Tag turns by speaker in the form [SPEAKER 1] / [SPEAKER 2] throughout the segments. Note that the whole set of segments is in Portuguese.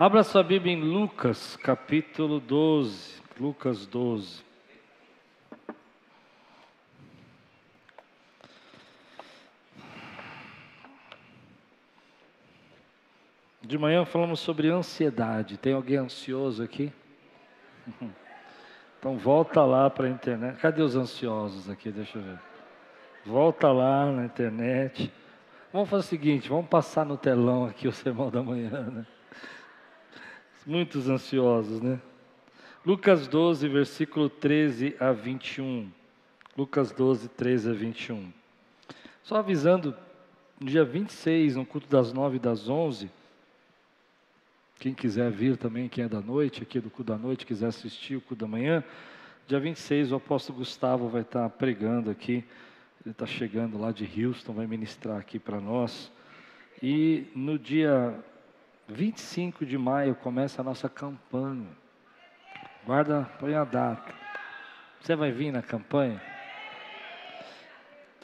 [SPEAKER 1] Abra sua Bíblia em Lucas, capítulo 12. Lucas 12. De manhã falamos sobre ansiedade. Tem alguém ansioso aqui? Então volta lá para a internet. Cadê os ansiosos aqui? Deixa eu ver. Volta lá na internet. Vamos fazer o seguinte, vamos passar no telão aqui o sermão da manhã, né? Muitos ansiosos, né? Lucas 12, versículo 13 a 21. Lucas 12, 13 a 21. Só avisando, no dia 26, no culto das 9 e das 11, quem quiser vir também, quem é da noite, aqui do culto da noite, quiser assistir o culto da manhã, dia 26 o apóstolo Gustavo vai estar pregando aqui ele está chegando lá de Houston, vai ministrar aqui para nós. E no dia 25 de maio começa a nossa campanha. Guarda, põe a data. Você vai vir na campanha?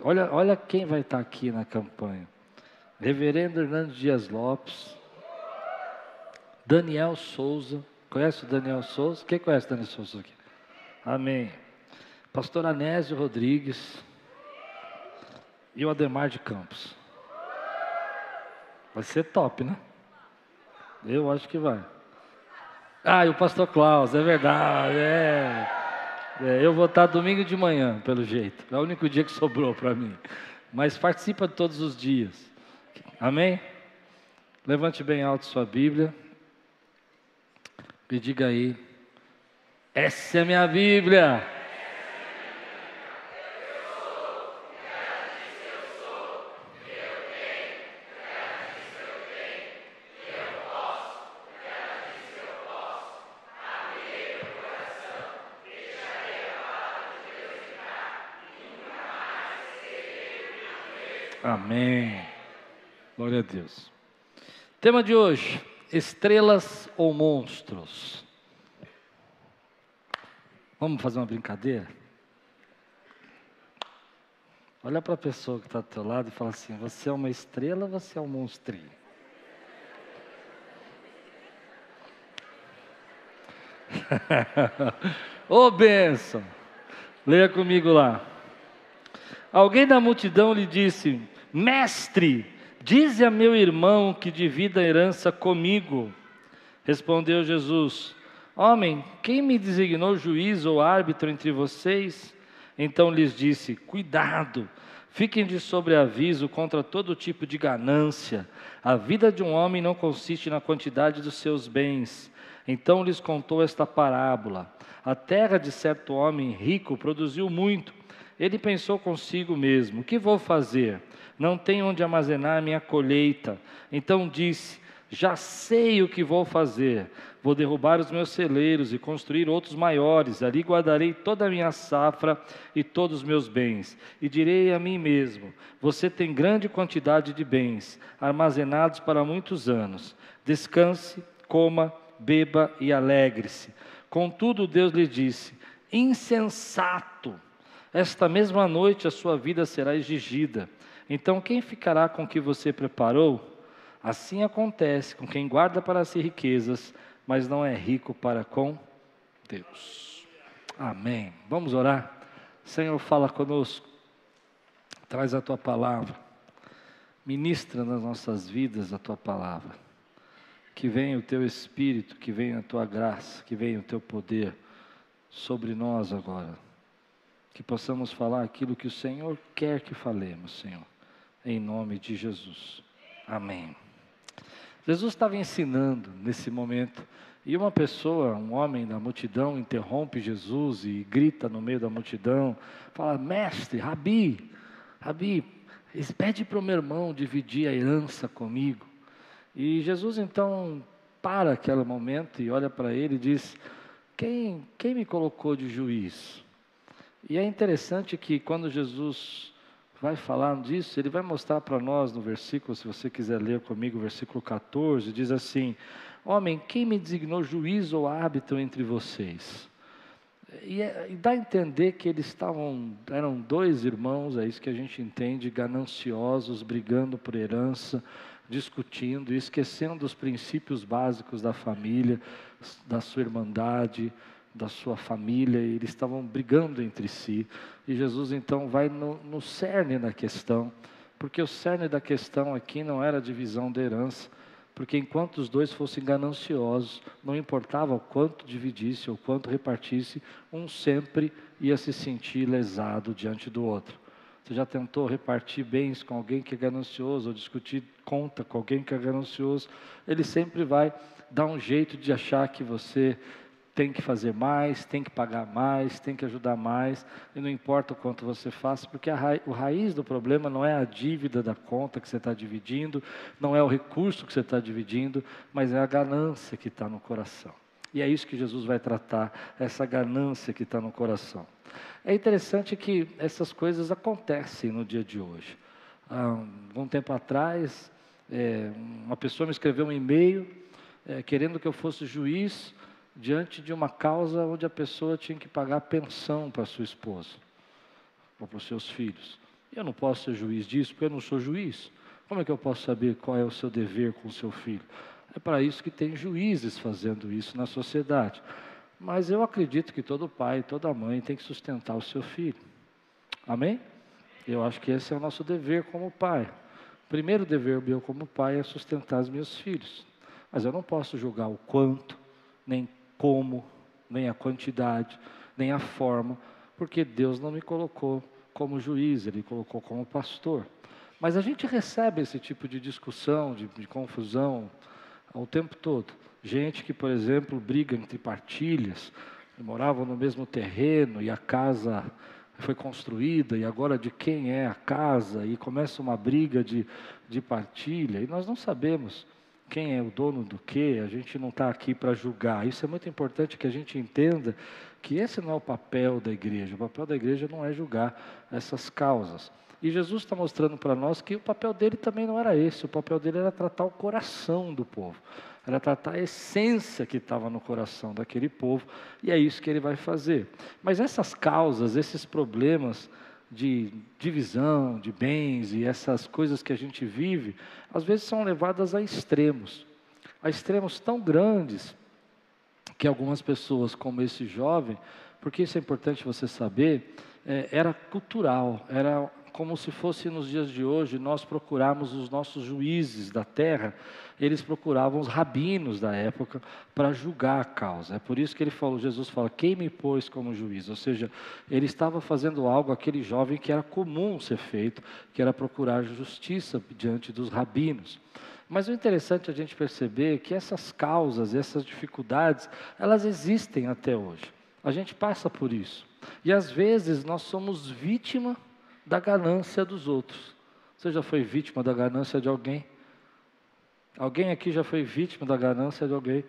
[SPEAKER 1] Olha, olha quem vai estar aqui na campanha. Reverendo Hernando Dias Lopes, Daniel Souza. Conhece o Daniel Souza? Quem conhece o Daniel Souza aqui? Amém. Pastor Anésio Rodrigues e o Ademar de Campos. Vai ser top, né? Eu acho que vai. Ah, e o pastor Klaus, é verdade. É. é. eu vou estar domingo de manhã, pelo jeito. É o único dia que sobrou para mim. Mas participa todos os dias. Amém? Levante bem alto sua Bíblia. E diga aí: Essa é minha Bíblia. Amém. Glória a Deus. Tema de hoje: estrelas ou monstros? Vamos fazer uma brincadeira? Olha para a pessoa que está do teu lado e fala assim: você é uma estrela ou você é um monstrinho? Ô oh, bênção! Leia comigo lá. Alguém da multidão lhe disse: Mestre, dize a meu irmão que divida a herança comigo. Respondeu Jesus: Homem, quem me designou juiz ou árbitro entre vocês? Então lhes disse: Cuidado, fiquem de sobreaviso contra todo tipo de ganância. A vida de um homem não consiste na quantidade dos seus bens. Então lhes contou esta parábola: A terra de certo homem rico produziu muito. Ele pensou consigo mesmo: O que vou fazer? não tenho onde armazenar a minha colheita. Então disse: Já sei o que vou fazer. Vou derrubar os meus celeiros e construir outros maiores. Ali guardarei toda a minha safra e todos os meus bens. E direi a mim mesmo: Você tem grande quantidade de bens, armazenados para muitos anos. Descanse, coma, beba e alegre-se. Contudo, Deus lhe disse: Insensato! Esta mesma noite a sua vida será exigida. Então, quem ficará com o que você preparou? Assim acontece com quem guarda para si riquezas, mas não é rico para com Deus. Amém. Vamos orar? Senhor, fala conosco. Traz a tua palavra. Ministra nas nossas vidas a tua palavra. Que venha o teu espírito, que venha a tua graça, que venha o teu poder sobre nós agora. Que possamos falar aquilo que o Senhor quer que falemos, Senhor em nome de Jesus. Amém. Jesus estava ensinando nesse momento, e uma pessoa, um homem da multidão, interrompe Jesus e grita no meio da multidão, fala: Mestre, Rabi, Rabi, pede para o meu irmão dividir a herança comigo. E Jesus então para aquele momento e olha para ele e diz: quem, quem me colocou de juiz? E é interessante que quando Jesus vai falar disso, ele vai mostrar para nós no versículo, se você quiser ler comigo, versículo 14, diz assim: Homem, quem me designou juiz ou árbitro entre vocês? E, é, e, dá a entender que eles estavam, eram dois irmãos, é isso que a gente entende, gananciosos, brigando por herança, discutindo esquecendo os princípios básicos da família, da sua irmandade, da sua família, e eles estavam brigando entre si. E Jesus então vai no, no cerne da questão, porque o cerne da questão aqui não era a divisão da herança, porque enquanto os dois fossem gananciosos, não importava o quanto dividisse ou quanto repartisse, um sempre ia se sentir lesado diante do outro. Você já tentou repartir bens com alguém que é ganancioso ou discutir conta com alguém que é ganancioso? Ele sempre vai dar um jeito de achar que você tem que fazer mais, tem que pagar mais, tem que ajudar mais, e não importa o quanto você faça, porque a ra o raiz do problema não é a dívida da conta que você está dividindo, não é o recurso que você está dividindo, mas é a ganância que está no coração. E é isso que Jesus vai tratar, essa ganância que está no coração. É interessante que essas coisas acontecem no dia de hoje. Há um tempo atrás, é, uma pessoa me escreveu um e-mail é, querendo que eu fosse juiz diante de uma causa onde a pessoa tinha que pagar pensão para sua esposa ou para os seus filhos. Eu não posso ser juiz disso porque eu não sou juiz. Como é que eu posso saber qual é o seu dever com o seu filho? É para isso que tem juízes fazendo isso na sociedade. Mas eu acredito que todo pai, toda mãe tem que sustentar o seu filho. Amém? Eu acho que esse é o nosso dever como pai. O primeiro dever meu como pai é sustentar os meus filhos. Mas eu não posso julgar o quanto, nem como, nem a quantidade, nem a forma, porque Deus não me colocou como juiz, Ele colocou como pastor. Mas a gente recebe esse tipo de discussão, de, de confusão, o tempo todo. Gente que, por exemplo, briga entre partilhas, moravam no mesmo terreno e a casa foi construída e agora de quem é a casa e começa uma briga de, de partilha e nós não sabemos quem é o dono do que, a gente não está aqui para julgar. Isso é muito importante que a gente entenda que esse não é o papel da igreja. O papel da igreja não é julgar essas causas. E Jesus está mostrando para nós que o papel dele também não era esse, o papel dele era tratar o coração do povo, era tratar a essência que estava no coração daquele povo, e é isso que ele vai fazer. Mas essas causas, esses problemas, de divisão de bens e essas coisas que a gente vive, às vezes são levadas a extremos, a extremos tão grandes que algumas pessoas, como esse jovem, porque isso é importante você saber, é, era cultural, era como se fosse nos dias de hoje nós procurarmos os nossos juízes da terra, eles procuravam os rabinos da época para julgar a causa. É por isso que ele falou, Jesus fala, quem me pôs como juiz? Ou seja, ele estava fazendo algo aquele jovem que era comum ser feito, que era procurar justiça diante dos rabinos. Mas o interessante é a gente perceber que essas causas, essas dificuldades, elas existem até hoje. A gente passa por isso. E às vezes nós somos vítima da ganância dos outros. Você já foi vítima da ganância de alguém? Alguém aqui já foi vítima da ganância de alguém?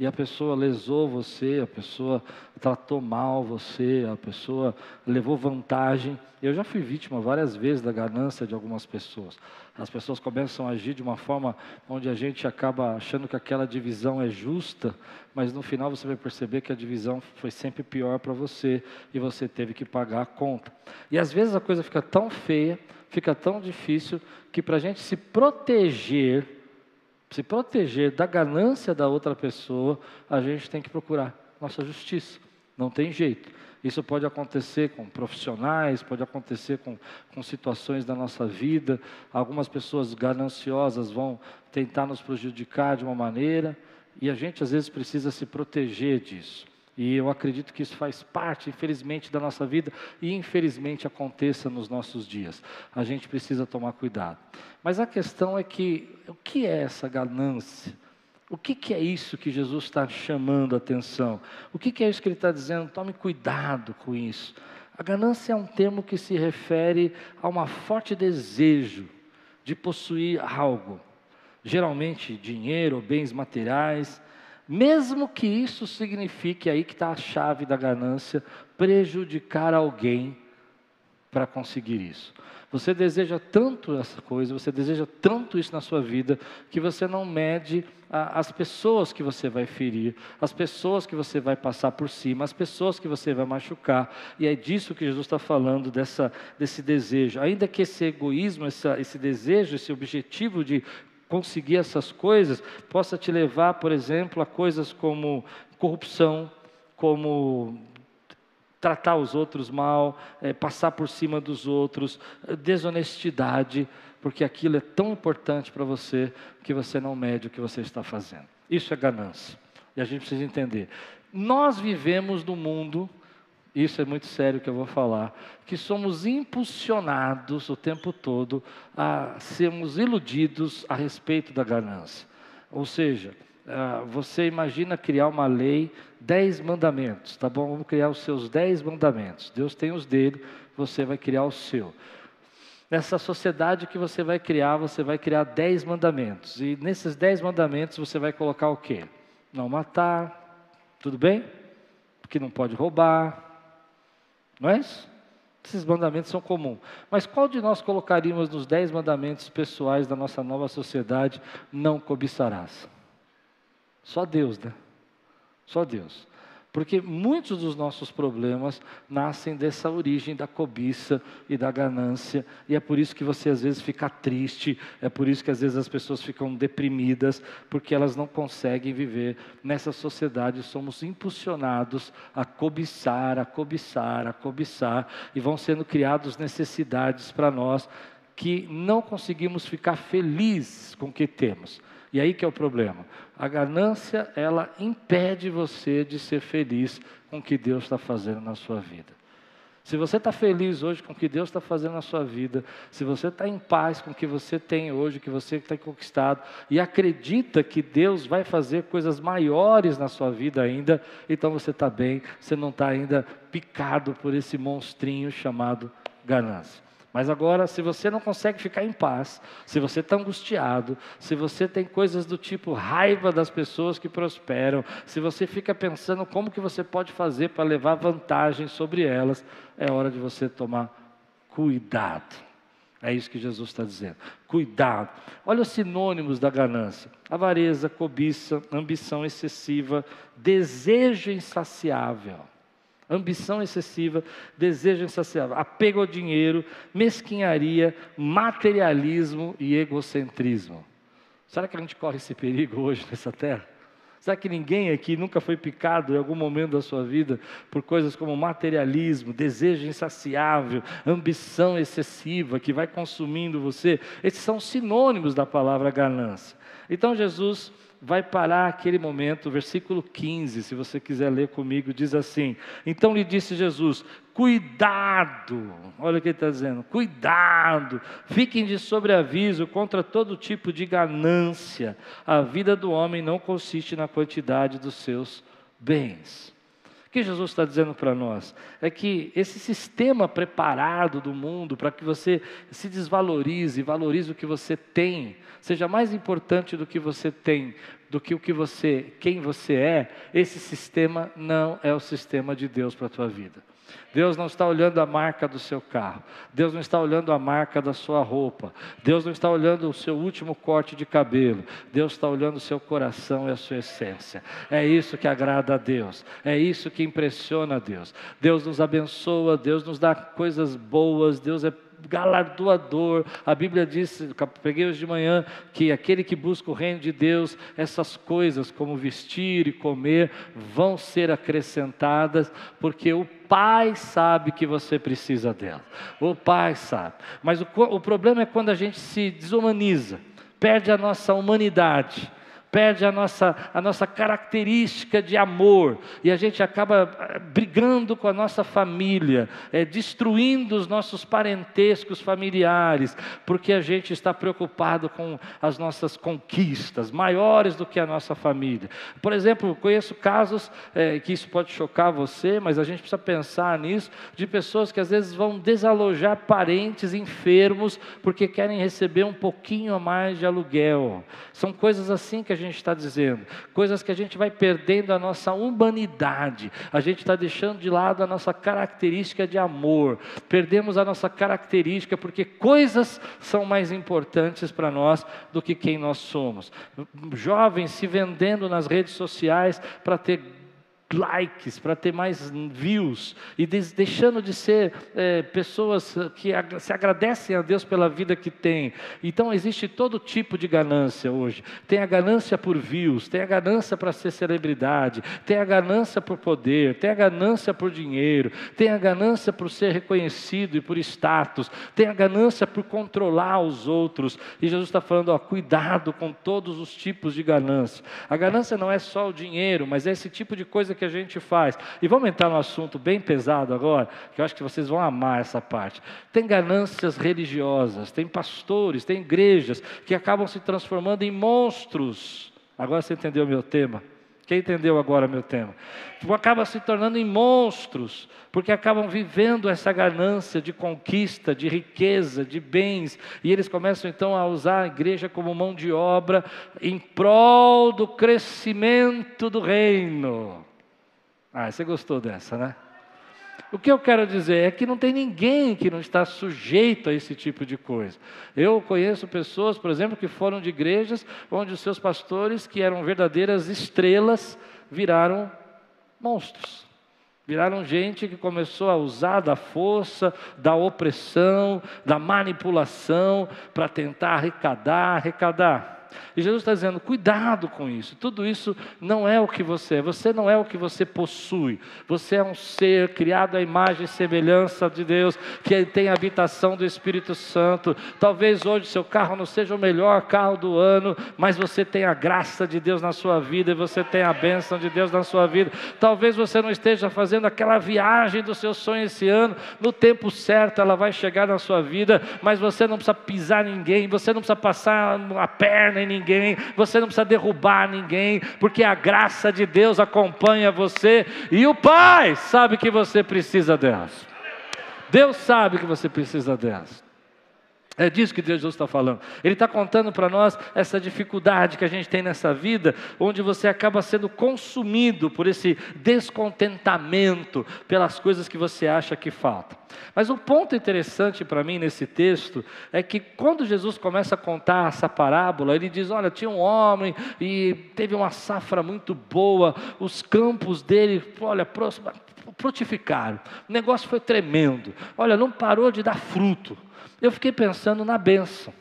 [SPEAKER 1] E a pessoa lesou você, a pessoa tratou mal você, a pessoa levou vantagem. Eu já fui vítima várias vezes da ganância de algumas pessoas. As pessoas começam a agir de uma forma onde a gente acaba achando que aquela divisão é justa, mas no final você vai perceber que a divisão foi sempre pior para você e você teve que pagar a conta. E às vezes a coisa fica tão feia, fica tão difícil, que para a gente se proteger, se proteger da ganância da outra pessoa, a gente tem que procurar nossa justiça. Não tem jeito. Isso pode acontecer com profissionais, pode acontecer com, com situações da nossa vida. Algumas pessoas gananciosas vão tentar nos prejudicar de uma maneira, e a gente às vezes precisa se proteger disso. E eu acredito que isso faz parte, infelizmente, da nossa vida e infelizmente aconteça nos nossos dias. A gente precisa tomar cuidado. Mas a questão é que o que é essa ganância? O que, que, é isso que Jesus está chamando a atenção? O que, que é isso que ele está dizendo? Tome cuidado com isso. A ganância é um termo que se refere a um forte desejo de possuir algo, geralmente dinheiro bens materiais, mesmo que isso signifique, aí que está a chave da ganância, prejudicar alguém para conseguir isso. Você deseja tanto essa coisa, você deseja tanto isso na sua vida, que você não mede a, as pessoas que você vai ferir, as pessoas que você vai passar por cima, as pessoas que você vai machucar. E é disso que Jesus está falando, dessa, desse desejo. Ainda que esse egoísmo, essa, esse desejo, esse objetivo de conseguir essas coisas possa te levar, por exemplo, a coisas como corrupção, como tratar os outros mal, é, passar por cima dos outros, é, desonestidade, porque aquilo é tão importante para você que você não mede o que você está fazendo. Isso é ganância. E a gente precisa entender. Nós vivemos no mundo, isso é muito sério que eu vou falar, que somos impulsionados o tempo todo a sermos iludidos a respeito da ganância. Ou seja, ah, você imagina criar uma lei, dez mandamentos, tá bom? Vamos criar os seus dez mandamentos. Deus tem os dele, você vai criar o seu. Nessa sociedade que você vai criar, você vai criar dez mandamentos. E nesses dez mandamentos você vai colocar o quê? Não matar, tudo bem? Porque não pode roubar, não é isso? Esses mandamentos são comuns. Mas qual de nós colocaríamos nos dez mandamentos pessoais da nossa nova sociedade? Não cobiçarás. Só Deus, né? Só Deus. Porque muitos dos nossos problemas nascem dessa origem da cobiça e da ganância, e é por isso que você às vezes fica triste, é por isso que às vezes as pessoas ficam deprimidas, porque elas não conseguem viver nessa sociedade. Somos impulsionados a cobiçar, a cobiçar, a cobiçar, e vão sendo criadas necessidades para nós que não conseguimos ficar felizes com o que temos. E aí que é o problema. A ganância, ela impede você de ser feliz com o que Deus está fazendo na sua vida. Se você está feliz hoje com o que Deus está fazendo na sua vida, se você está em paz com o que você tem hoje, que você está conquistado, e acredita que Deus vai fazer coisas maiores na sua vida ainda, então você está bem, você não está ainda picado por esse monstrinho chamado ganância. Mas agora, se você não consegue ficar em paz, se você está angustiado, se você tem coisas do tipo raiva das pessoas que prosperam, se você fica pensando como que você pode fazer para levar vantagem sobre elas, é hora de você tomar cuidado. É isso que Jesus está dizendo. Cuidado. Olha os sinônimos da ganância: avareza, cobiça, ambição excessiva, desejo insaciável ambição excessiva, desejo insaciável, apego ao dinheiro, mesquinharia, materialismo e egocentrismo. Será que a gente corre esse perigo hoje nessa terra? Será que ninguém aqui nunca foi picado em algum momento da sua vida por coisas como materialismo, desejo insaciável, ambição excessiva que vai consumindo você? Esses são sinônimos da palavra ganância. Então Jesus vai parar aquele momento, versículo 15, se você quiser ler comigo, diz assim: Então lhe disse Jesus: Cuidado, olha o que ele está dizendo: cuidado, fiquem de sobreaviso contra todo tipo de ganância. A vida do homem não consiste na quantidade dos seus bens. O que Jesus está dizendo para nós é que esse sistema preparado do mundo para que você se desvalorize, valorize o que você tem, seja mais importante do que você tem, do que o que você, quem você é, esse sistema não é o sistema de Deus para a tua vida. Deus não está olhando a marca do seu carro, Deus não está olhando a marca da sua roupa, Deus não está olhando o seu último corte de cabelo, Deus está olhando o seu coração e a sua essência. É isso que agrada a Deus, é isso que impressiona a Deus. Deus nos abençoa, Deus nos dá coisas boas, Deus é galardoador. A Bíblia diz, peguei hoje de manhã, que aquele que busca o reino de Deus, essas coisas como vestir e comer vão ser acrescentadas, porque o Pai sabe que você precisa dela. O Pai sabe. Mas o, o problema é quando a gente se desumaniza, perde a nossa humanidade perde a nossa, a nossa característica de amor e a gente acaba eh, brigando com a nossa família, é, destruindo os nossos parentescos familiares, porque a gente está preocupado com as nossas conquistas maiores do que a nossa família. Por exemplo, conheço casos é, que isso pode chocar você, mas a gente precisa pensar nisso, de pessoas que às vezes vão desalojar parentes enfermos porque querem receber um pouquinho a mais de aluguel. São coisas assim que a gente está dizendo, coisas que a gente vai perdendo a nossa humanidade, a gente está deixando de lado a nossa característica de amor, perdemos a nossa característica porque coisas são mais importantes para nós do que quem nós somos. Jovens se vendendo nas redes sociais para ter likes, para ter mais views, e deixando de ser é, pessoas que se agradecem a Deus pela vida que tem. Então existe todo tipo de ganância hoje. Tem a ganância por views, tem a ganância para ser celebridade, tem a ganância por poder, tem a ganância por dinheiro, tem a ganância por ser reconhecido e por status, tem a ganância por controlar os outros. E Jesus está falando, ó, cuidado com todos os tipos de ganância. A ganância não é só o dinheiro, mas é esse tipo de coisa que a gente faz. E vamos entrar num assunto bem pesado agora, que eu acho que vocês vão amar essa parte. Tem ganâncias religiosas, tem pastores, tem igrejas que acabam se transformando em monstros. Agora você entendeu meu tema? Quem entendeu agora meu tema? Acaba se tornando em monstros, porque acabam vivendo essa ganância de conquista, de riqueza, de bens, e eles começam então a usar a igreja como mão de obra em prol do crescimento do reino. Ah, você gostou dessa, né? O que eu quero dizer é que não tem ninguém que não está sujeito a esse tipo de coisa. Eu conheço pessoas, por exemplo, que foram de igrejas onde os seus pastores, que eram verdadeiras estrelas, viraram monstros. Viraram gente que começou a usar da força, da opressão, da manipulação para tentar arrecadar, arrecadar. E Jesus está dizendo: cuidado com isso. Tudo isso não é o que você é. Você não é o que você possui. Você é um ser criado à imagem e semelhança de Deus, que tem a habitação do Espírito Santo. Talvez hoje seu carro não seja o melhor carro do ano, mas você tem a graça de Deus na sua vida e você tem a bênção de Deus na sua vida. Talvez você não esteja fazendo aquela viagem do seu sonho esse ano. No tempo certo ela vai chegar na sua vida, mas você não precisa pisar ninguém, você não precisa passar a perna em ninguém, você não precisa derrubar ninguém, porque a graça de Deus acompanha você e o Pai sabe que você precisa delas. Deus sabe que você precisa delas. É disso que Jesus está falando. Ele está contando para nós essa dificuldade que a gente tem nessa vida, onde você acaba sendo consumido por esse descontentamento, pelas coisas que você acha que faltam. Mas o um ponto interessante para mim nesse texto é que quando Jesus começa a contar essa parábola, ele diz: Olha, tinha um homem e teve uma safra muito boa, os campos dele, olha, frutificaram, o negócio foi tremendo, olha, não parou de dar fruto eu fiquei pensando na bênção.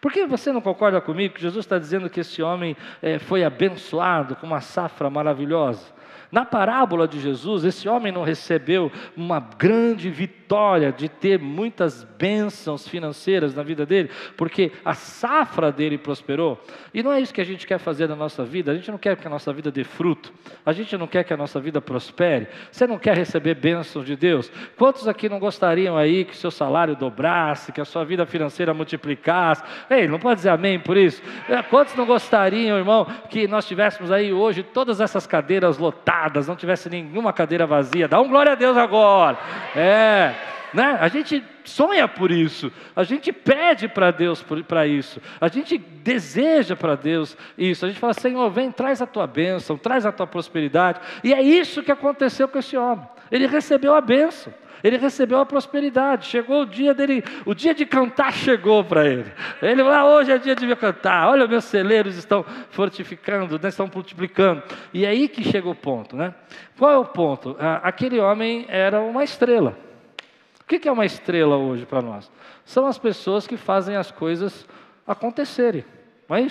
[SPEAKER 1] Por que você não concorda comigo que Jesus está dizendo que esse homem é, foi abençoado com uma safra maravilhosa? Na parábola de Jesus, esse homem não recebeu uma grande vitória de ter muitas bênçãos financeiras na vida dele, porque a safra dele prosperou. E não é isso que a gente quer fazer na nossa vida. A gente não quer que a nossa vida dê fruto. A gente não quer que a nossa vida prospere. Você não quer receber bênçãos de Deus? Quantos aqui não gostariam aí que seu salário dobrasse, que a sua vida financeira multiplicasse? Ei, não pode dizer amém por isso? É, quantos não gostariam, irmão, que nós tivéssemos aí hoje todas essas cadeiras lotadas? Lotadas, não tivesse nenhuma cadeira vazia. Dá um glória a Deus agora. É, né? A gente sonha por isso, a gente pede para Deus para isso, a gente deseja para Deus isso, a gente fala, Senhor, vem, traz a tua bênção, traz a tua prosperidade, e é isso que aconteceu com esse homem, ele recebeu a bênção, ele recebeu a prosperidade. Chegou o dia dele, o dia de cantar chegou para ele. Ele falou: ah, hoje é dia de me cantar. Olha, meus celeiros estão fortificando, né, estão multiplicando. E é aí que chega o ponto, né? Qual é o ponto? Ah, aquele homem era uma estrela. O que é uma estrela hoje para nós? São as pessoas que fazem as coisas acontecerem. Não é?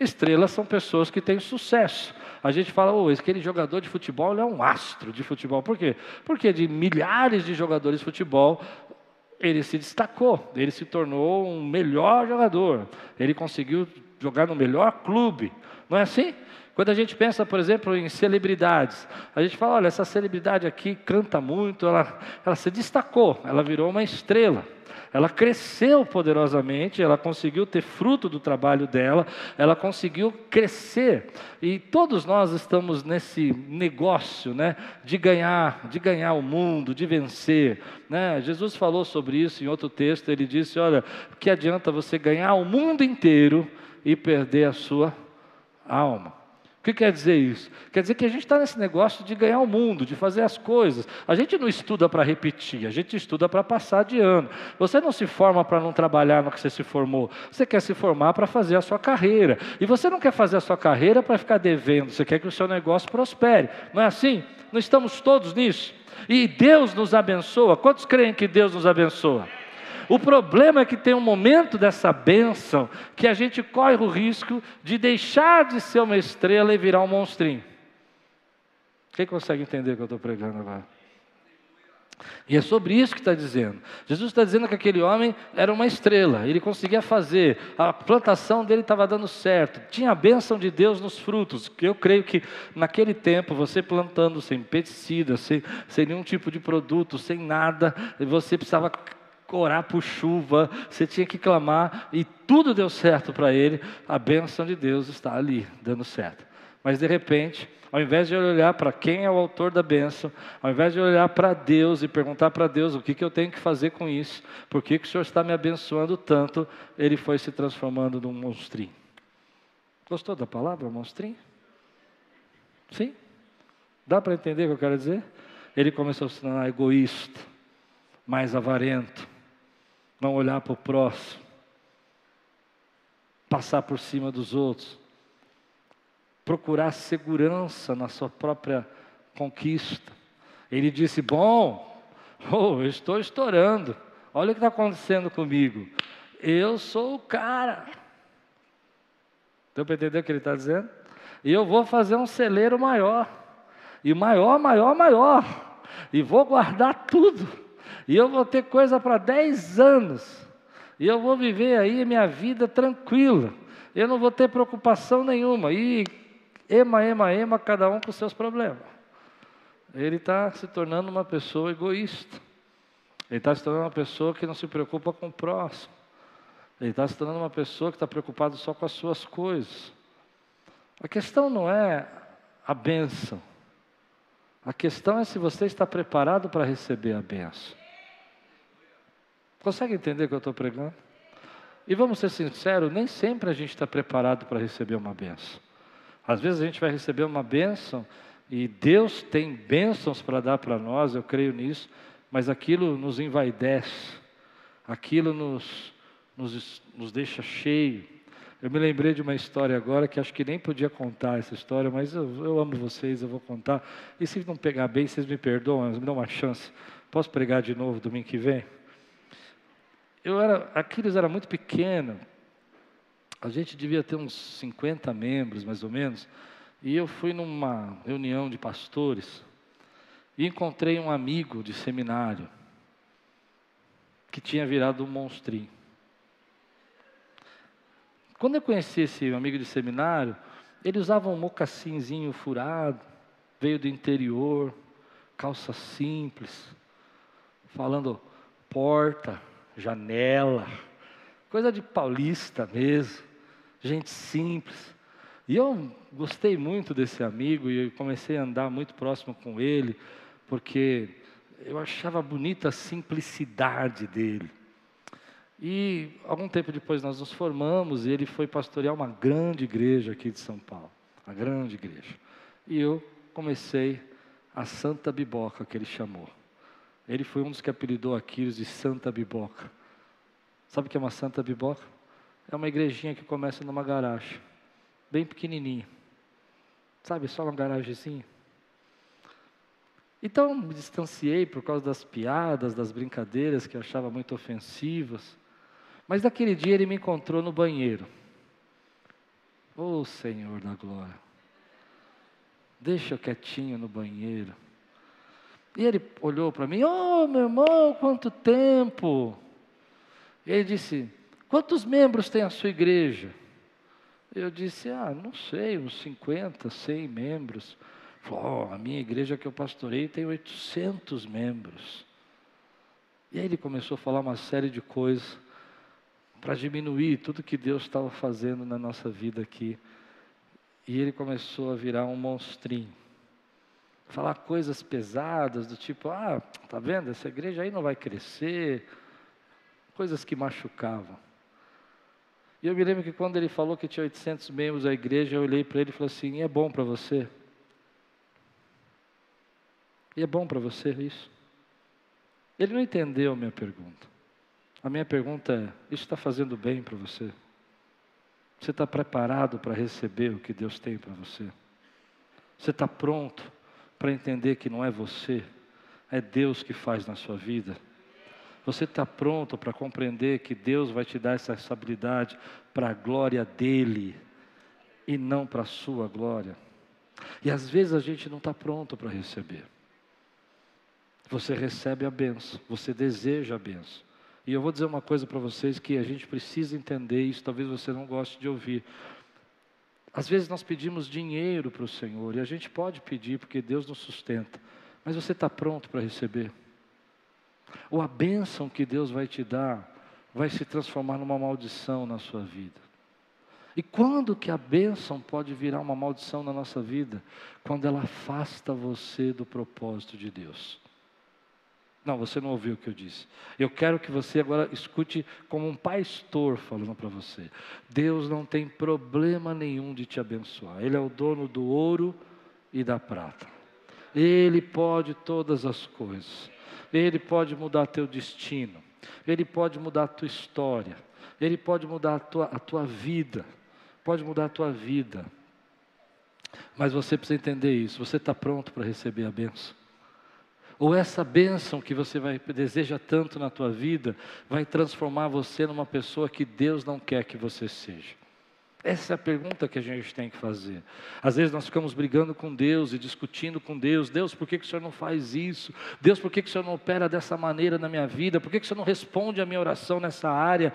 [SPEAKER 1] Estrelas são pessoas que têm sucesso. A gente fala, oh, aquele jogador de futebol é um astro de futebol. Por quê? Porque de milhares de jogadores de futebol, ele se destacou, ele se tornou um melhor jogador, ele conseguiu jogar no melhor clube. Não é assim? Quando a gente pensa, por exemplo, em celebridades, a gente fala: olha, essa celebridade aqui canta muito, ela, ela se destacou, ela virou uma estrela. Ela cresceu poderosamente, ela conseguiu ter fruto do trabalho dela, ela conseguiu crescer. E todos nós estamos nesse negócio, né, de ganhar, de ganhar o mundo, de vencer, né? Jesus falou sobre isso em outro texto, ele disse: "Olha, que adianta você ganhar o mundo inteiro e perder a sua alma?" Que quer dizer isso? Quer dizer que a gente está nesse negócio de ganhar o mundo, de fazer as coisas. A gente não estuda para repetir, a gente estuda para passar de ano. Você não se forma para não trabalhar no que você se formou. Você quer se formar para fazer a sua carreira. E você não quer fazer a sua carreira para ficar devendo, você quer que o seu negócio prospere. Não é assim? Não estamos todos nisso? E Deus nos abençoa. Quantos creem que Deus nos abençoa? O problema é que tem um momento dessa bênção que a gente corre o risco de deixar de ser uma estrela e virar um monstrinho. Quem consegue entender o que eu estou pregando agora? E é sobre isso que está dizendo. Jesus está dizendo que aquele homem era uma estrela, ele conseguia fazer, a plantação dele estava dando certo, tinha a bênção de Deus nos frutos. Eu creio que naquele tempo, você plantando sem pesticida, sem, sem nenhum tipo de produto, sem nada, você precisava orar por chuva, você tinha que clamar e tudo deu certo para ele, a bênção de Deus está ali, dando certo. Mas de repente, ao invés de olhar para quem é o autor da bênção, ao invés de olhar para Deus e perguntar para Deus o que, que eu tenho que fazer com isso, por que, que o Senhor está me abençoando tanto, ele foi se transformando num monstrinho. Gostou da palavra, monstrinho? Sim? Dá para entender o que eu quero dizer? Ele começou a se tornar egoísta, mais avarento, não olhar para o próximo, passar por cima dos outros, procurar segurança na sua própria conquista. Ele disse: Bom, oh, eu estou estourando, olha o que está acontecendo comigo. Eu sou o cara. Deu para entender o que ele está dizendo? E eu vou fazer um celeiro maior, e maior, maior, maior, e vou guardar tudo e eu vou ter coisa para 10 anos, e eu vou viver aí minha vida tranquila, eu não vou ter preocupação nenhuma, e ema, ema, ema, cada um com seus problemas. Ele está se tornando uma pessoa egoísta, ele está se tornando uma pessoa que não se preocupa com o próximo, ele está se tornando uma pessoa que está preocupada só com as suas coisas. A questão não é a bênção, a questão é se você está preparado para receber a bênção. Consegue entender o que eu estou pregando? E vamos ser sinceros, nem sempre a gente está preparado para receber uma benção. Às vezes a gente vai receber uma benção e Deus tem bênçãos para dar para nós, eu creio nisso, mas aquilo nos envaidece, aquilo nos, nos, nos deixa cheio. Eu me lembrei de uma história agora que acho que nem podia contar essa história, mas eu, eu amo vocês, eu vou contar. E se não pegar bem, vocês me perdoam, me dão uma chance. Posso pregar de novo domingo que vem? eu era, Aquiles era muito pequeno, a gente devia ter uns 50 membros, mais ou menos, e eu fui numa reunião de pastores e encontrei um amigo de seminário que tinha virado um monstrinho. Quando eu conheci esse amigo de seminário, ele usava um mocassinzinho furado, veio do interior, calça simples, falando porta, janela, coisa de paulista mesmo, gente simples. E eu gostei muito desse amigo e comecei a andar muito próximo com ele, porque eu achava bonita a simplicidade dele. E algum tempo depois nós nos formamos e ele foi pastorear uma grande igreja aqui de São Paulo, uma grande igreja. E eu comecei a Santa Biboca que ele chamou. Ele foi um dos que apelidou Aquiles de Santa Biboca. Sabe o que é uma Santa Biboca? É uma igrejinha que começa numa garagem, bem pequenininha. Sabe, só uma garagemzinha. Então me distanciei por causa das piadas, das brincadeiras que eu achava muito ofensivas. Mas naquele dia ele me encontrou no banheiro. Ô oh, Senhor da glória, deixa eu quietinho no banheiro. E ele olhou para mim, ô oh, meu irmão, quanto tempo! Ele disse: Quantos membros tem a sua igreja? Eu disse: Ah, não sei, uns 50, 100 membros. Falou, oh, a minha igreja que eu pastorei tem 800 membros. E aí ele começou a falar uma série de coisas para diminuir tudo que Deus estava fazendo na nossa vida aqui. E ele começou a virar um monstrinho falar coisas pesadas do tipo, ah, tá vendo, essa igreja aí não vai crescer, coisas que machucavam. E eu me lembro que quando ele falou que tinha 800 membros da igreja, eu olhei para ele e falei assim: é bom para você? E é bom para você isso? Ele não entendeu a minha pergunta. A minha pergunta é: isso está fazendo bem para você? Você está preparado para receber o que Deus tem para você? Você está pronto para entender que não é você, é Deus que faz na sua vida? Você está pronto para compreender que Deus vai te dar essa habilidade para a glória dEle e não para a sua glória? E às vezes a gente não está pronto para receber. Você recebe a benção, você deseja a benção. E eu vou dizer uma coisa para vocês que a gente precisa entender isso, talvez você não goste de ouvir. Às vezes nós pedimos dinheiro para o Senhor, e a gente pode pedir porque Deus nos sustenta, mas você está pronto para receber? Ou a bênção que Deus vai te dar vai se transformar numa maldição na sua vida? E quando que a bênção pode virar uma maldição na nossa vida? Quando ela afasta você do propósito de Deus. Não, você não ouviu o que eu disse. Eu quero que você agora escute como um pastor falando para você. Deus não tem problema nenhum de te abençoar. Ele é o dono do ouro e da prata. Ele pode todas as coisas. Ele pode mudar teu destino. Ele pode mudar a tua história. Ele pode mudar a tua, a tua vida. Pode mudar a tua vida. Mas você precisa entender isso. Você está pronto para receber a benção? Ou essa bênção que você vai, deseja tanto na tua vida vai transformar você numa pessoa que Deus não quer que você seja? Essa é a pergunta que a gente tem que fazer. Às vezes nós ficamos brigando com Deus e discutindo com Deus. Deus, por que, que o Senhor não faz isso? Deus, por que, que o Senhor não opera dessa maneira na minha vida? Por que, que o Senhor não responde a minha oração nessa área?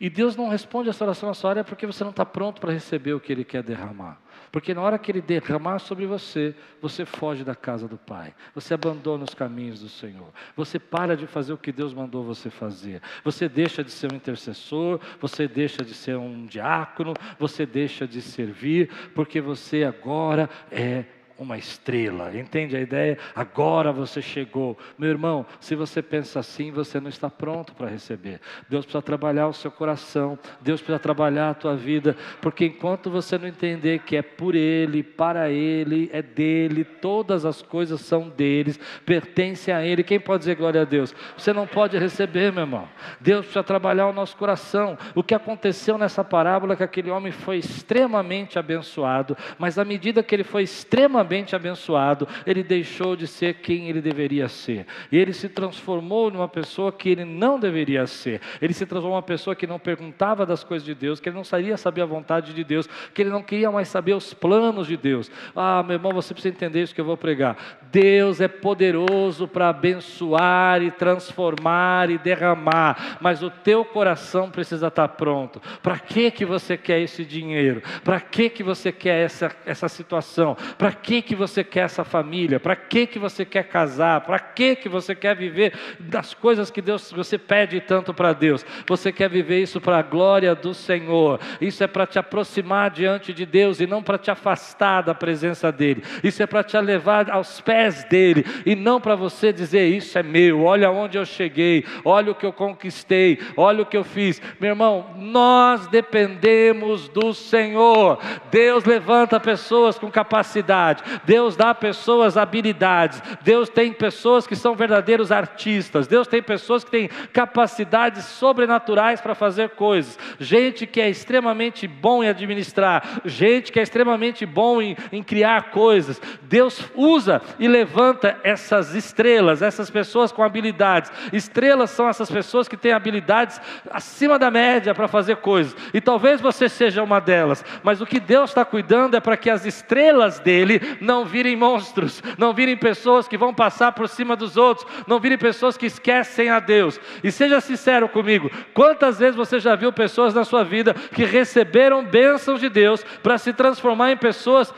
[SPEAKER 1] E Deus não responde essa oração na sua área porque você não está pronto para receber o que Ele quer derramar. Porque na hora que Ele derramar sobre você, você foge da casa do Pai, você abandona os caminhos do Senhor, você para de fazer o que Deus mandou você fazer, você deixa de ser um intercessor, você deixa de ser um diácono, você deixa de servir, porque você agora é uma estrela. Entende a ideia? Agora você chegou. Meu irmão, se você pensa assim, você não está pronto para receber. Deus precisa trabalhar o seu coração, Deus precisa trabalhar a tua vida, porque enquanto você não entender que é por Ele, para Ele, é dele, todas as coisas são deles, pertencem a Ele. Quem pode dizer glória a Deus? Você não pode receber, meu irmão. Deus precisa trabalhar o nosso coração. O que aconteceu nessa parábola é que aquele homem foi extremamente abençoado, mas à medida que ele foi extremamente extremamente abençoado, ele deixou de ser quem ele deveria ser. E ele se transformou numa pessoa que ele não deveria ser. Ele se transformou numa pessoa que não perguntava das coisas de Deus, que ele não sabia saber a vontade de Deus, que ele não queria mais saber os planos de Deus. Ah, meu irmão, você precisa entender isso que eu vou pregar. Deus é poderoso para abençoar e transformar e derramar, mas o teu coração precisa estar pronto. Para que que você quer esse dinheiro? Para que que você quer essa, essa situação? Para que que, que você quer essa família? Para que, que você quer casar? Para que, que você quer viver das coisas que Deus, você pede tanto para Deus? Você quer viver isso para a glória do Senhor. Isso é para te aproximar diante de Deus e não para te afastar da presença dEle. Isso é para te levar aos pés dEle e não para você dizer: Isso é meu, olha onde eu cheguei, olha o que eu conquistei, olha o que eu fiz. Meu irmão, nós dependemos do Senhor. Deus levanta pessoas com capacidade, Deus dá a pessoas habilidades, Deus tem pessoas que são verdadeiros artistas, Deus tem pessoas que têm capacidades sobrenaturais para fazer coisas, gente que é extremamente bom em administrar, gente que é extremamente bom em, em criar coisas. Deus usa e levanta essas estrelas, essas pessoas com habilidades. Estrelas são essas pessoas que têm habilidades acima da média para fazer coisas, e talvez você seja uma delas, mas o que Deus está cuidando é para que as estrelas dele não virem monstros, não virem pessoas que vão passar por cima dos outros, não virem pessoas que esquecem a Deus. E seja sincero comigo: quantas vezes você já viu pessoas na sua vida que receberam bênçãos de Deus para se transformar em pessoas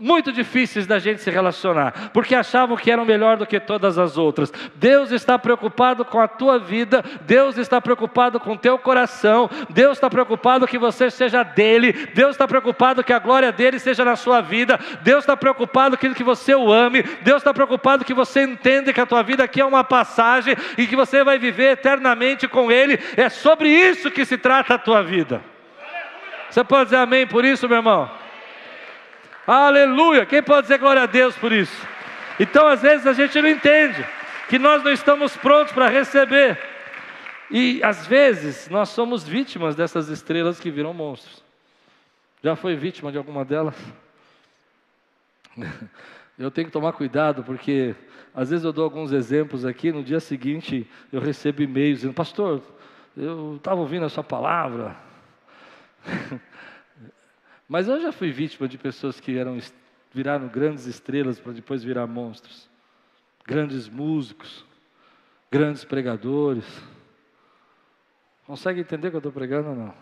[SPEAKER 1] muito difíceis da gente se relacionar, porque achavam que eram melhor do que todas as outras. Deus está preocupado com a tua vida, Deus está preocupado com o teu coração, Deus está preocupado que você seja dele, Deus está preocupado que a glória dele seja na sua vida, Deus está preocupado que, que você o ame, Deus está preocupado que você entenda que a tua vida aqui é uma passagem e que você vai viver eternamente com ele. É sobre isso que se trata a tua vida. Você pode dizer amém por isso, meu irmão? Aleluia! Quem pode dizer glória a Deus por isso? Então, às vezes, a gente não entende que nós não estamos prontos para receber. E às vezes nós somos vítimas dessas estrelas que viram monstros. Já foi vítima de alguma delas? Eu tenho que tomar cuidado porque às vezes eu dou alguns exemplos aqui, no dia seguinte eu recebo e-mails dizendo, pastor, eu estava ouvindo a sua palavra. Mas eu já fui vítima de pessoas que eram, viraram grandes estrelas para depois virar monstros. Grandes músicos, grandes pregadores. Consegue entender o que eu estou pregando ou não?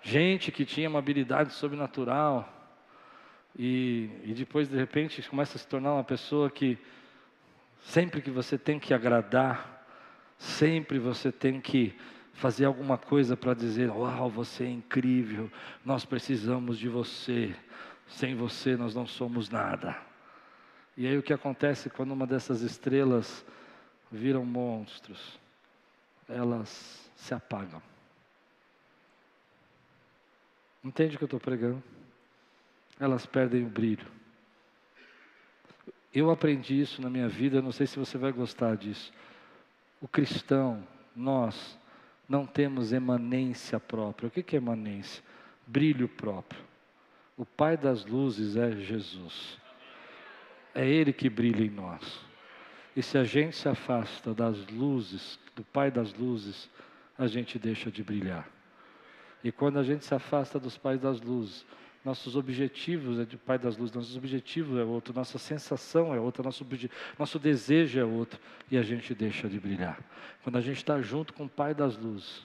[SPEAKER 1] Gente que tinha uma habilidade sobrenatural e, e depois de repente começa a se tornar uma pessoa que sempre que você tem que agradar, sempre você tem que fazer alguma coisa para dizer: Uau, você é incrível, nós precisamos de você, sem você nós não somos nada. E aí o que acontece quando uma dessas estrelas viram monstros? Elas se apagam. Entende o que eu estou pregando? Elas perdem o brilho. Eu aprendi isso na minha vida, não sei se você vai gostar disso. O cristão, nós, não temos emanência própria. O que é emanência? Brilho próprio. O Pai das luzes é Jesus. É Ele que brilha em nós. E se a gente se afasta das luzes, do Pai das luzes, a gente deixa de brilhar. E quando a gente se afasta dos pais das luzes, nossos objetivos é de Pai das Luzes, nossos objetivos é outro, nossa sensação é outra, nosso, nosso desejo é outro, e a gente deixa de brilhar. Quando a gente está junto com o Pai das Luzes,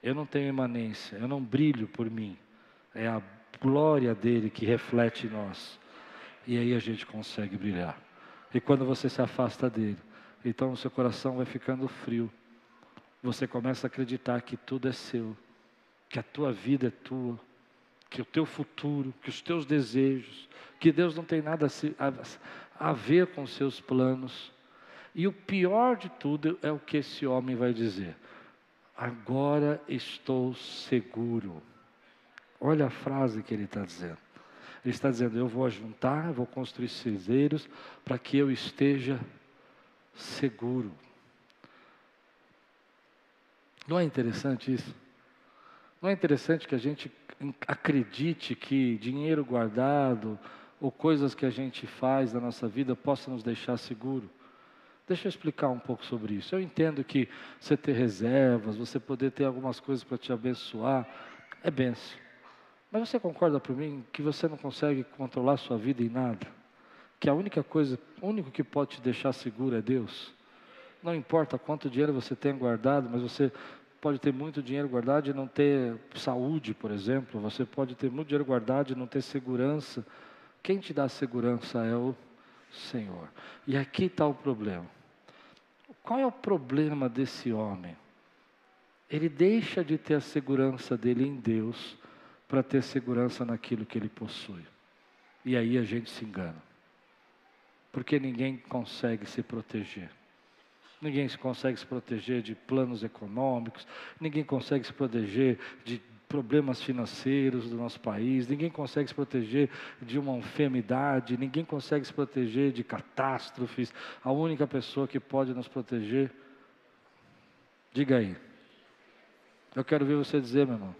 [SPEAKER 1] eu não tenho emanência, eu não brilho por mim, é a glória dele que reflete em nós, e aí a gente consegue brilhar. E quando você se afasta dele, então o seu coração vai ficando frio, você começa a acreditar que tudo é seu, que a tua vida é tua que o teu futuro, que os teus desejos, que Deus não tem nada a, a ver com os seus planos. E o pior de tudo é o que esse homem vai dizer: agora estou seguro. Olha a frase que ele está dizendo. Ele está dizendo: Eu vou juntar, vou construir celeiros para que eu esteja seguro. Não é interessante isso? Não é interessante que a gente acredite que dinheiro guardado ou coisas que a gente faz na nossa vida possam nos deixar seguro. Deixa eu explicar um pouco sobre isso. Eu entendo que você ter reservas, você poder ter algumas coisas para te abençoar, é benção. Mas você concorda por mim que você não consegue controlar sua vida em nada? Que a única coisa, o único que pode te deixar seguro é Deus? Não importa quanto dinheiro você tem guardado, mas você pode ter muito dinheiro guardado e não ter saúde, por exemplo. Você pode ter muito dinheiro guardado e não ter segurança. Quem te dá segurança é o Senhor. E aqui está o problema. Qual é o problema desse homem? Ele deixa de ter a segurança dele em Deus para ter segurança naquilo que ele possui. E aí a gente se engana. Porque ninguém consegue se proteger. Ninguém consegue se proteger de planos econômicos, ninguém consegue se proteger de problemas financeiros do nosso país, ninguém consegue se proteger de uma enfermidade, ninguém consegue se proteger de catástrofes. A única pessoa que pode nos proteger, diga aí. Eu quero ver você dizer, meu irmão,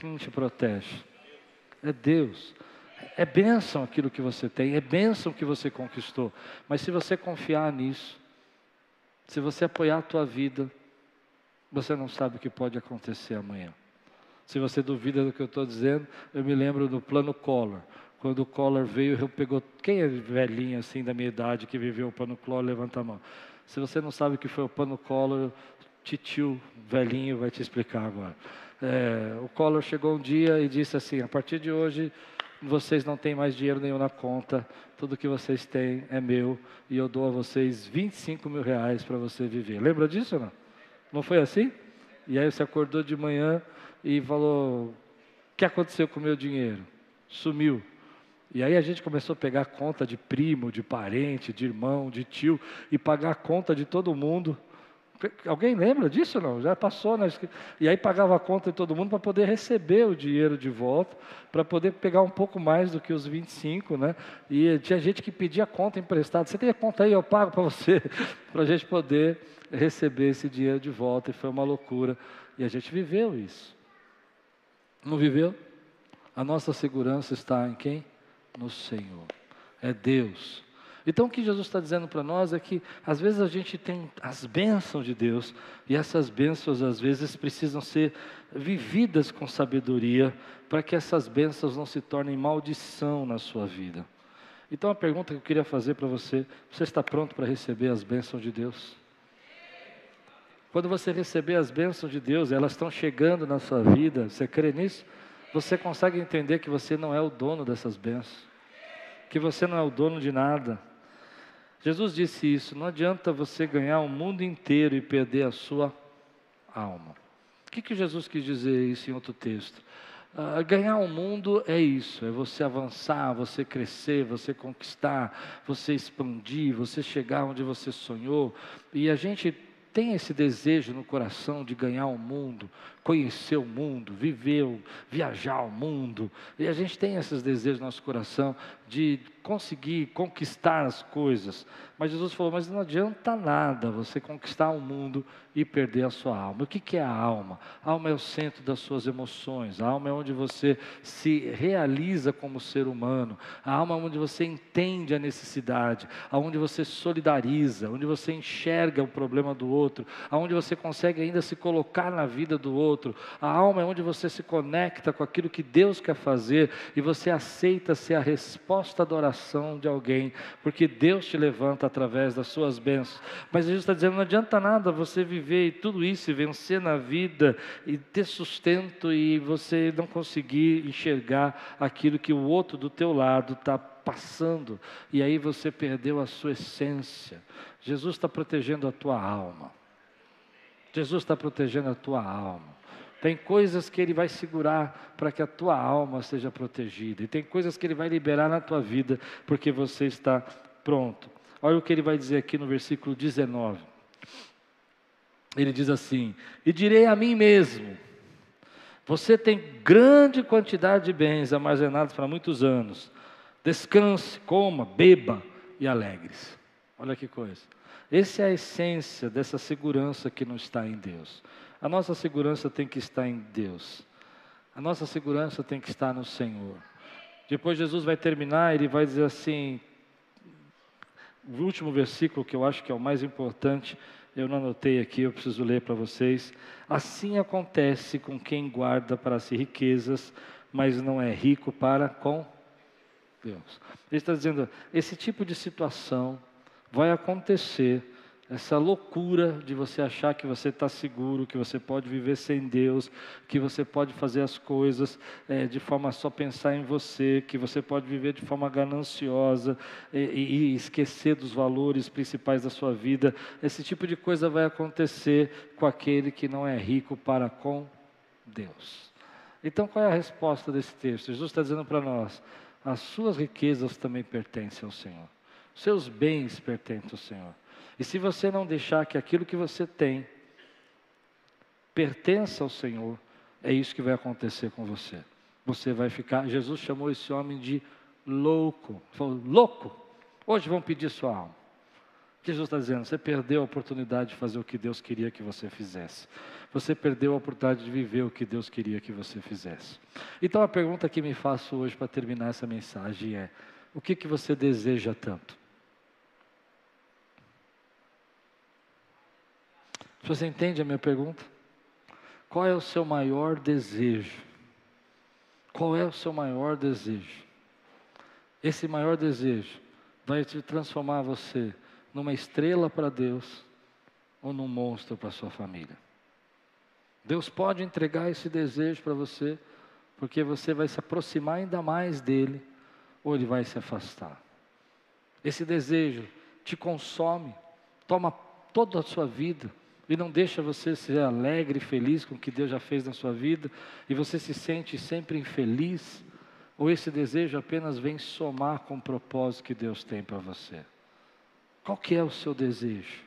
[SPEAKER 1] quem te protege? É Deus. É bênção aquilo que você tem, é bênção que você conquistou. Mas se você confiar nisso, se você apoiar a tua vida, você não sabe o que pode acontecer amanhã. Se você duvida do que eu estou dizendo, eu me lembro do plano Collor. Quando o Collor veio, eu pegou. Quem é velhinho assim da minha idade que viveu o plano Collor? Levanta a mão. Se você não sabe o que foi o plano Collor, titio velhinho vai te explicar agora. É, o Collor chegou um dia e disse assim: a partir de hoje vocês não têm mais dinheiro nenhum na conta, tudo que vocês têm é meu e eu dou a vocês 25 mil reais para você viver. Lembra disso ou não? Não foi assim? E aí você acordou de manhã e falou: O que aconteceu com o meu dinheiro? Sumiu. E aí a gente começou a pegar conta de primo, de parente, de irmão, de tio e pagar conta de todo mundo. Alguém lembra disso não? Já passou, né? E aí pagava a conta de todo mundo para poder receber o dinheiro de volta, para poder pegar um pouco mais do que os 25, né? E tinha gente que pedia conta emprestada. Você tem a conta aí, eu pago para você, para a gente poder receber esse dinheiro de volta. E foi uma loucura. E a gente viveu isso. Não viveu? A nossa segurança está em quem? No Senhor. É Deus então o que Jesus está dizendo para nós é que às vezes a gente tem as bênçãos de Deus e essas bênçãos às vezes precisam ser vividas com sabedoria para que essas bênçãos não se tornem maldição na sua vida. Então a pergunta que eu queria fazer para você: você está pronto para receber as bênçãos de Deus? Quando você receber as bênçãos de Deus, elas estão chegando na sua vida, você crê nisso? Você consegue entender que você não é o dono dessas bênçãos, que você não é o dono de nada, Jesus disse isso: não adianta você ganhar o mundo inteiro e perder a sua alma. O que, que Jesus quis dizer isso em outro texto? Uh, ganhar o mundo é isso, é você avançar, você crescer, você conquistar, você expandir, você chegar onde você sonhou. E a gente tem esse desejo no coração de ganhar o mundo, conhecer o mundo, viver, viajar o mundo. E a gente tem esses desejos no nosso coração de conseguir conquistar as coisas. Mas Jesus falou: mas não adianta nada você conquistar o mundo e perder a sua alma. O que, que é a alma? A alma é o centro das suas emoções. A alma é onde você se realiza como ser humano. A alma é onde você entende a necessidade, aonde você solidariza, onde você enxerga o problema do outro, aonde você consegue ainda se colocar na vida do outro. A alma é onde você se conecta com aquilo que Deus quer fazer e você aceita ser a resposta da oração de alguém, porque Deus te levanta através das suas bênçãos. Mas Jesus está dizendo: não adianta nada você viver tudo isso e vencer na vida e ter sustento e você não conseguir enxergar aquilo que o outro do teu lado está passando, e aí você perdeu a sua essência. Jesus está protegendo a tua alma. Jesus está protegendo a tua alma. Tem coisas que Ele vai segurar para que a tua alma seja protegida. E tem coisas que Ele vai liberar na tua vida porque você está pronto. Olha o que Ele vai dizer aqui no versículo 19. Ele diz assim: E direi a mim mesmo: Você tem grande quantidade de bens armazenados para muitos anos. Descanse, coma, beba e alegres. Olha que coisa. Essa é a essência dessa segurança que não está em Deus. A nossa segurança tem que estar em Deus. A nossa segurança tem que estar no Senhor. Depois Jesus vai terminar, ele vai dizer assim, o último versículo que eu acho que é o mais importante, eu não anotei aqui, eu preciso ler para vocês. Assim acontece com quem guarda para si riquezas, mas não é rico para com Deus. Ele está dizendo, esse tipo de situação vai acontecer essa loucura de você achar que você está seguro, que você pode viver sem Deus, que você pode fazer as coisas é, de forma só pensar em você, que você pode viver de forma gananciosa e, e esquecer dos valores principais da sua vida. Esse tipo de coisa vai acontecer com aquele que não é rico para com Deus. Então, qual é a resposta desse texto? Jesus está dizendo para nós: as suas riquezas também pertencem ao Senhor, seus bens pertencem ao Senhor. E se você não deixar que aquilo que você tem pertença ao Senhor, é isso que vai acontecer com você. Você vai ficar. Jesus chamou esse homem de louco. Falou, louco, hoje vão pedir sua alma. Jesus está dizendo: você perdeu a oportunidade de fazer o que Deus queria que você fizesse. Você perdeu a oportunidade de viver o que Deus queria que você fizesse. Então a pergunta que me faço hoje para terminar essa mensagem é: o que, que você deseja tanto? Você entende a minha pergunta? Qual é o seu maior desejo? Qual é o seu maior desejo? Esse maior desejo vai te transformar você numa estrela para Deus ou num monstro para sua família. Deus pode entregar esse desejo para você porque você vai se aproximar ainda mais dele, ou ele vai se afastar. Esse desejo te consome, toma toda a sua vida e não deixa você ser alegre e feliz com o que Deus já fez na sua vida e você se sente sempre infeliz, ou esse desejo apenas vem somar com o propósito que Deus tem para você? Qual que é o seu desejo?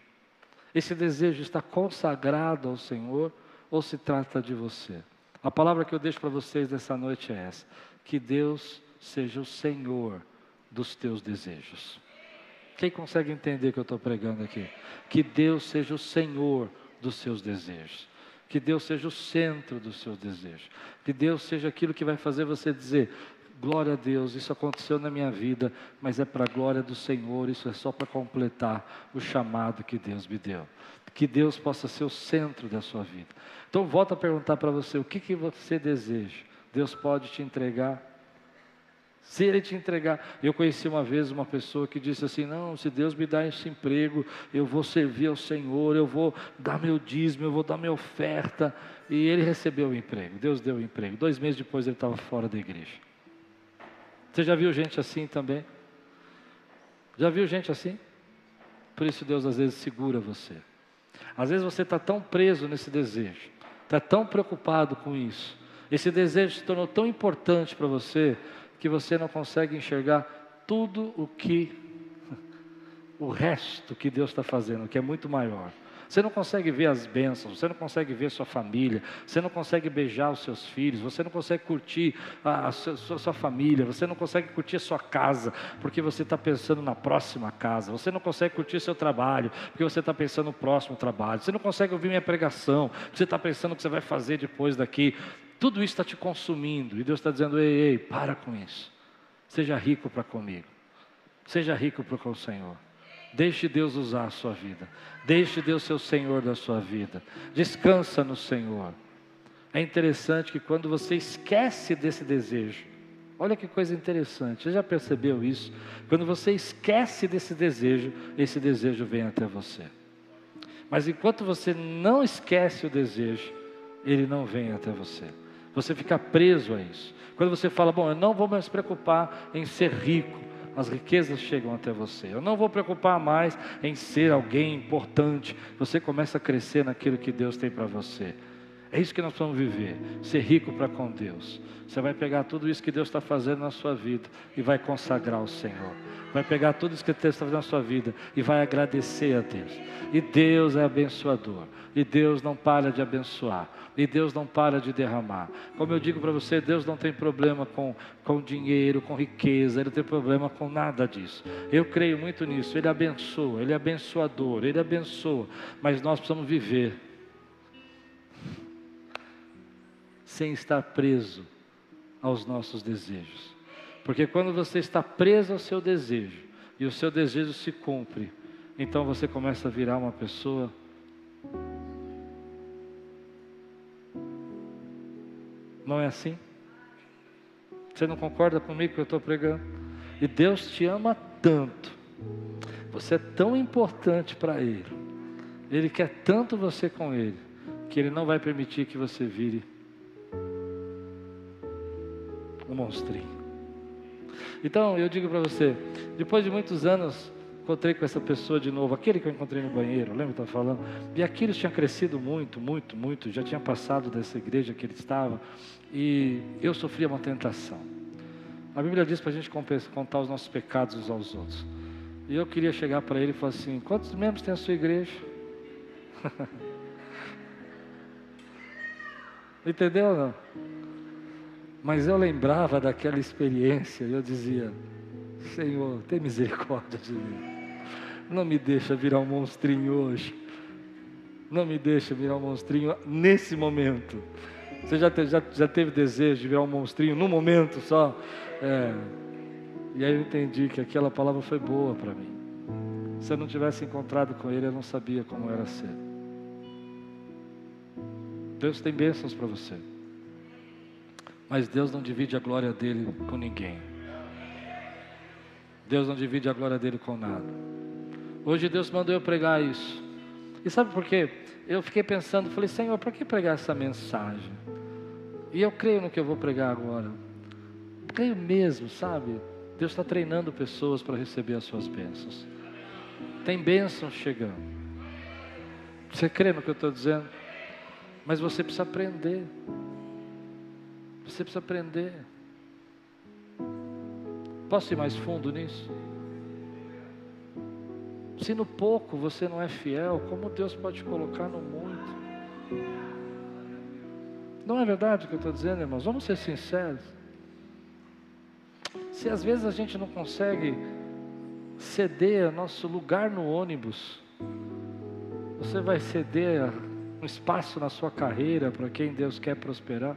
[SPEAKER 1] Esse desejo está consagrado ao Senhor ou se trata de você? A palavra que eu deixo para vocês nessa noite é essa: que Deus seja o Senhor dos teus desejos. Quem consegue entender o que eu estou pregando aqui? Que Deus seja o Senhor dos seus desejos. Que Deus seja o centro dos seus desejos. Que Deus seja aquilo que vai fazer você dizer: glória a Deus, isso aconteceu na minha vida, mas é para a glória do Senhor, isso é só para completar o chamado que Deus me deu. Que Deus possa ser o centro da sua vida. Então, volto a perguntar para você: o que, que você deseja? Deus pode te entregar se ele te entregar, eu conheci uma vez uma pessoa que disse assim: Não, se Deus me dá esse emprego, eu vou servir ao Senhor, eu vou dar meu dízimo, eu vou dar minha oferta. E ele recebeu o emprego, Deus deu o emprego. Dois meses depois ele estava fora da igreja. Você já viu gente assim também? Já viu gente assim? Por isso Deus às vezes segura você. Às vezes você está tão preso nesse desejo, está tão preocupado com isso. Esse desejo se tornou tão importante para você que você não consegue enxergar tudo o que, o resto que Deus está fazendo, que é muito maior. Você não consegue ver as bênçãos, você não consegue ver sua família, você não consegue beijar os seus filhos, você não consegue curtir a, a sua, sua, família, você não consegue curtir a sua casa, porque você está pensando na próxima casa, você não consegue curtir seu trabalho, porque você está pensando no próximo trabalho, você não consegue ouvir minha pregação, você está pensando o que você vai fazer depois daqui. Tudo isso está te consumindo. E Deus está dizendo: ei, ei, para com isso. Seja rico para comigo. Seja rico para com o Senhor. Deixe Deus usar a sua vida. Deixe Deus ser o Senhor da sua vida. Descansa no Senhor. É interessante que quando você esquece desse desejo, olha que coisa interessante, você já percebeu isso? Quando você esquece desse desejo, esse desejo vem até você. Mas enquanto você não esquece o desejo, ele não vem até você. Você fica preso a isso. Quando você fala, bom, eu não vou mais preocupar em ser rico, as riquezas chegam até você. Eu não vou preocupar mais em ser alguém importante. Você começa a crescer naquilo que Deus tem para você. É isso que nós vamos viver, ser rico para com Deus. Você vai pegar tudo isso que Deus está fazendo na sua vida e vai consagrar ao Senhor. Vai pegar tudo isso que Deus está fazendo na sua vida e vai agradecer a Deus. E Deus é abençoador. E Deus não para de abençoar. E Deus não para de derramar. Como eu digo para você, Deus não tem problema com, com dinheiro, com riqueza, Ele não tem problema com nada disso. Eu creio muito nisso. Ele abençoa, Ele é abençoador, Ele abençoa. Mas nós precisamos viver sem estar preso aos nossos desejos. Porque quando você está preso ao seu desejo e o seu desejo se cumpre, então você começa a virar uma pessoa Não é assim? Você não concorda comigo que eu estou pregando? E Deus te ama tanto. Você é tão importante para Ele. Ele quer tanto você com Ele. Que Ele não vai permitir que você vire um monstrinho. Então eu digo para você, depois de muitos anos encontrei com essa pessoa de novo, aquele que eu encontrei no banheiro, lembra que eu estava falando? E aquilo tinha crescido muito, muito, muito, já tinha passado dessa igreja que ele estava, e eu sofria uma tentação. A Bíblia diz para a gente contar os nossos pecados uns aos outros. E eu queria chegar para ele e falar assim: quantos membros tem a sua igreja? Entendeu ou não? Mas eu lembrava daquela experiência e eu dizia: Senhor, tem misericórdia de mim. Não me deixa virar um monstrinho hoje. Não me deixa virar um monstrinho nesse momento. Você já, te, já, já teve desejo de virar um monstrinho num momento só? É. E aí eu entendi que aquela palavra foi boa para mim. Se eu não tivesse encontrado com Ele, eu não sabia como era ser. Deus tem bênçãos para você. Mas Deus não divide a glória dele com ninguém. Deus não divide a glória dele com nada. Hoje Deus mandou eu pregar isso. E sabe por quê? Eu fiquei pensando, falei, Senhor, para que pregar essa mensagem? E eu creio no que eu vou pregar agora. Creio mesmo, sabe? Deus está treinando pessoas para receber as suas bênçãos. Tem bênçãos chegando. Você crê no que eu estou dizendo? Mas você precisa aprender. Você precisa aprender. Posso ir mais fundo nisso? Se no pouco você não é fiel, como Deus pode colocar no muito? Não é verdade o que eu estou dizendo, irmãos? Vamos ser sinceros. Se às vezes a gente não consegue ceder nosso lugar no ônibus, você vai ceder um espaço na sua carreira para quem Deus quer prosperar?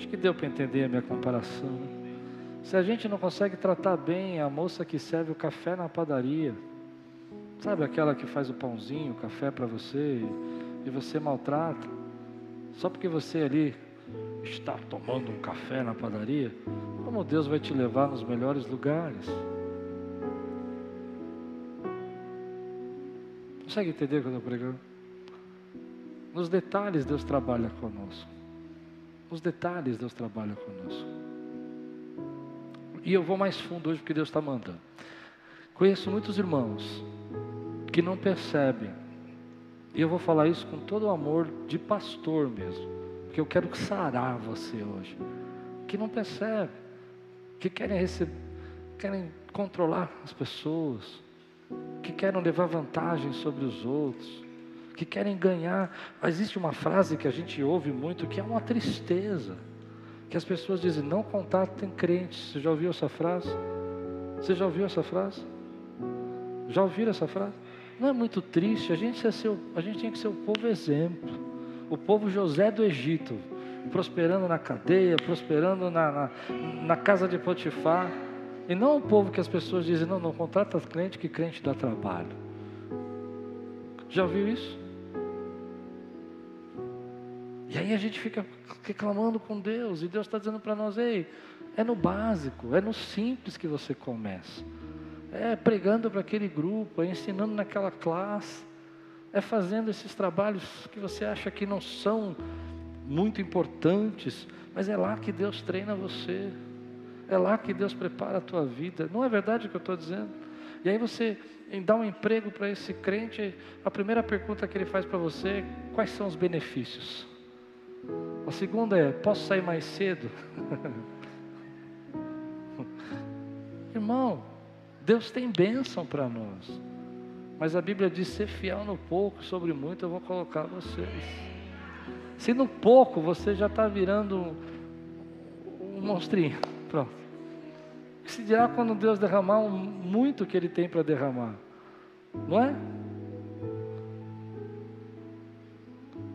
[SPEAKER 1] Acho que deu para entender a minha comparação. Né? Se a gente não consegue tratar bem a moça que serve o café na padaria, sabe aquela que faz o pãozinho, o café para você, e você maltrata, só porque você ali está tomando um café na padaria, como Deus vai te levar nos melhores lugares? Consegue entender o que eu estou pregando? Nos detalhes Deus trabalha conosco. Nos detalhes Deus trabalha conosco. E eu vou mais fundo hoje porque Deus está mandando. Conheço muitos irmãos que não percebem. E eu vou falar isso com todo o amor de pastor mesmo. Porque eu quero sarar você hoje. Que não percebe. Que querem receber, querem controlar as pessoas. Que querem levar vantagem sobre os outros. Que querem ganhar. Existe uma frase que a gente ouve muito que é uma tristeza que as pessoas dizem: não contatem crentes. Você já ouviu essa frase? Você já ouviu essa frase? Já ouviram essa frase? Não é muito triste? A gente, é ser, a gente tem que ser o povo exemplo. O povo José do Egito, prosperando na cadeia, prosperando na, na, na casa de Potifar. E não o povo que as pessoas dizem: não, não contrata crente, que crente dá trabalho. Já ouviu isso? E aí a gente fica reclamando com Deus, e Deus está dizendo para nós: ei, é no básico, é no simples que você começa. É pregando para aquele grupo, é ensinando naquela classe, é fazendo esses trabalhos que você acha que não são muito importantes, mas é lá que Deus treina você, é lá que Deus prepara a tua vida. Não é verdade o que eu estou dizendo? E aí você dá um emprego para esse crente, a primeira pergunta que ele faz para você é: quais são os benefícios? A segunda é: posso sair mais cedo? Irmão, Deus tem bênção para nós. Mas a Bíblia diz: ser fiel no pouco, sobre muito eu vou colocar vocês. Se no pouco você já está virando um monstrinho, pronto. Se dirá quando Deus derramar um, muito que Ele tem para derramar, não é?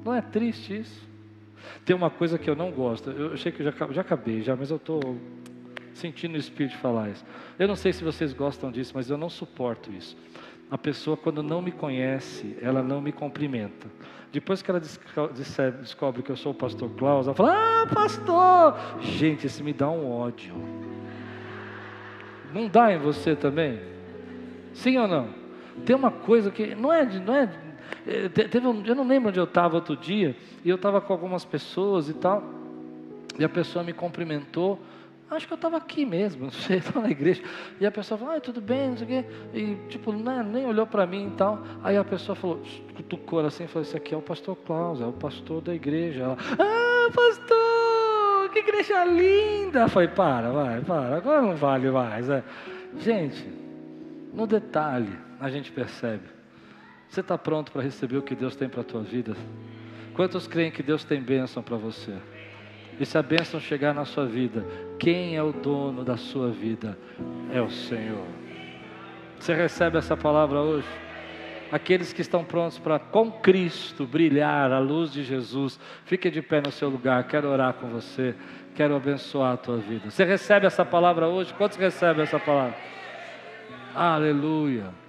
[SPEAKER 1] Não é triste isso? Tem uma coisa que eu não gosto. Eu achei que eu já, já acabei, já, mas eu estou sentindo o Espírito falar isso. Eu não sei se vocês gostam disso, mas eu não suporto isso. A pessoa, quando não me conhece, ela não me cumprimenta. Depois que ela descobre que eu sou o pastor Klaus, ela fala: Ah, pastor! Gente, isso me dá um ódio. Não dá em você também? Sim ou não? Tem uma coisa que não é, não é teve um, eu não lembro onde eu estava outro dia, e eu estava com algumas pessoas e tal, e a pessoa me cumprimentou. Acho que eu estava aqui mesmo, não sei, estava na igreja. E a pessoa falou, ah, tudo bem, não sei o quê. E tipo, né, nem olhou para mim e tal. Aí a pessoa falou, cutucou assim, falou, esse aqui é o pastor Klaus, é o pastor da igreja. Ela, ah, pastor, que igreja linda. Falei, para, vai, para, agora não vale mais. É. Gente, no detalhe a gente percebe você está pronto para receber o que Deus tem para a tua vida? Quantos creem que Deus tem bênção para você? E se a bênção chegar na sua vida, quem é o dono da sua vida? É o Senhor. Você recebe essa palavra hoje? Aqueles que estão prontos para com Cristo brilhar a luz de Jesus, fique de pé no seu lugar. Quero orar com você, quero abençoar a tua vida. Você recebe essa palavra hoje? Quantos recebem essa palavra? Aleluia.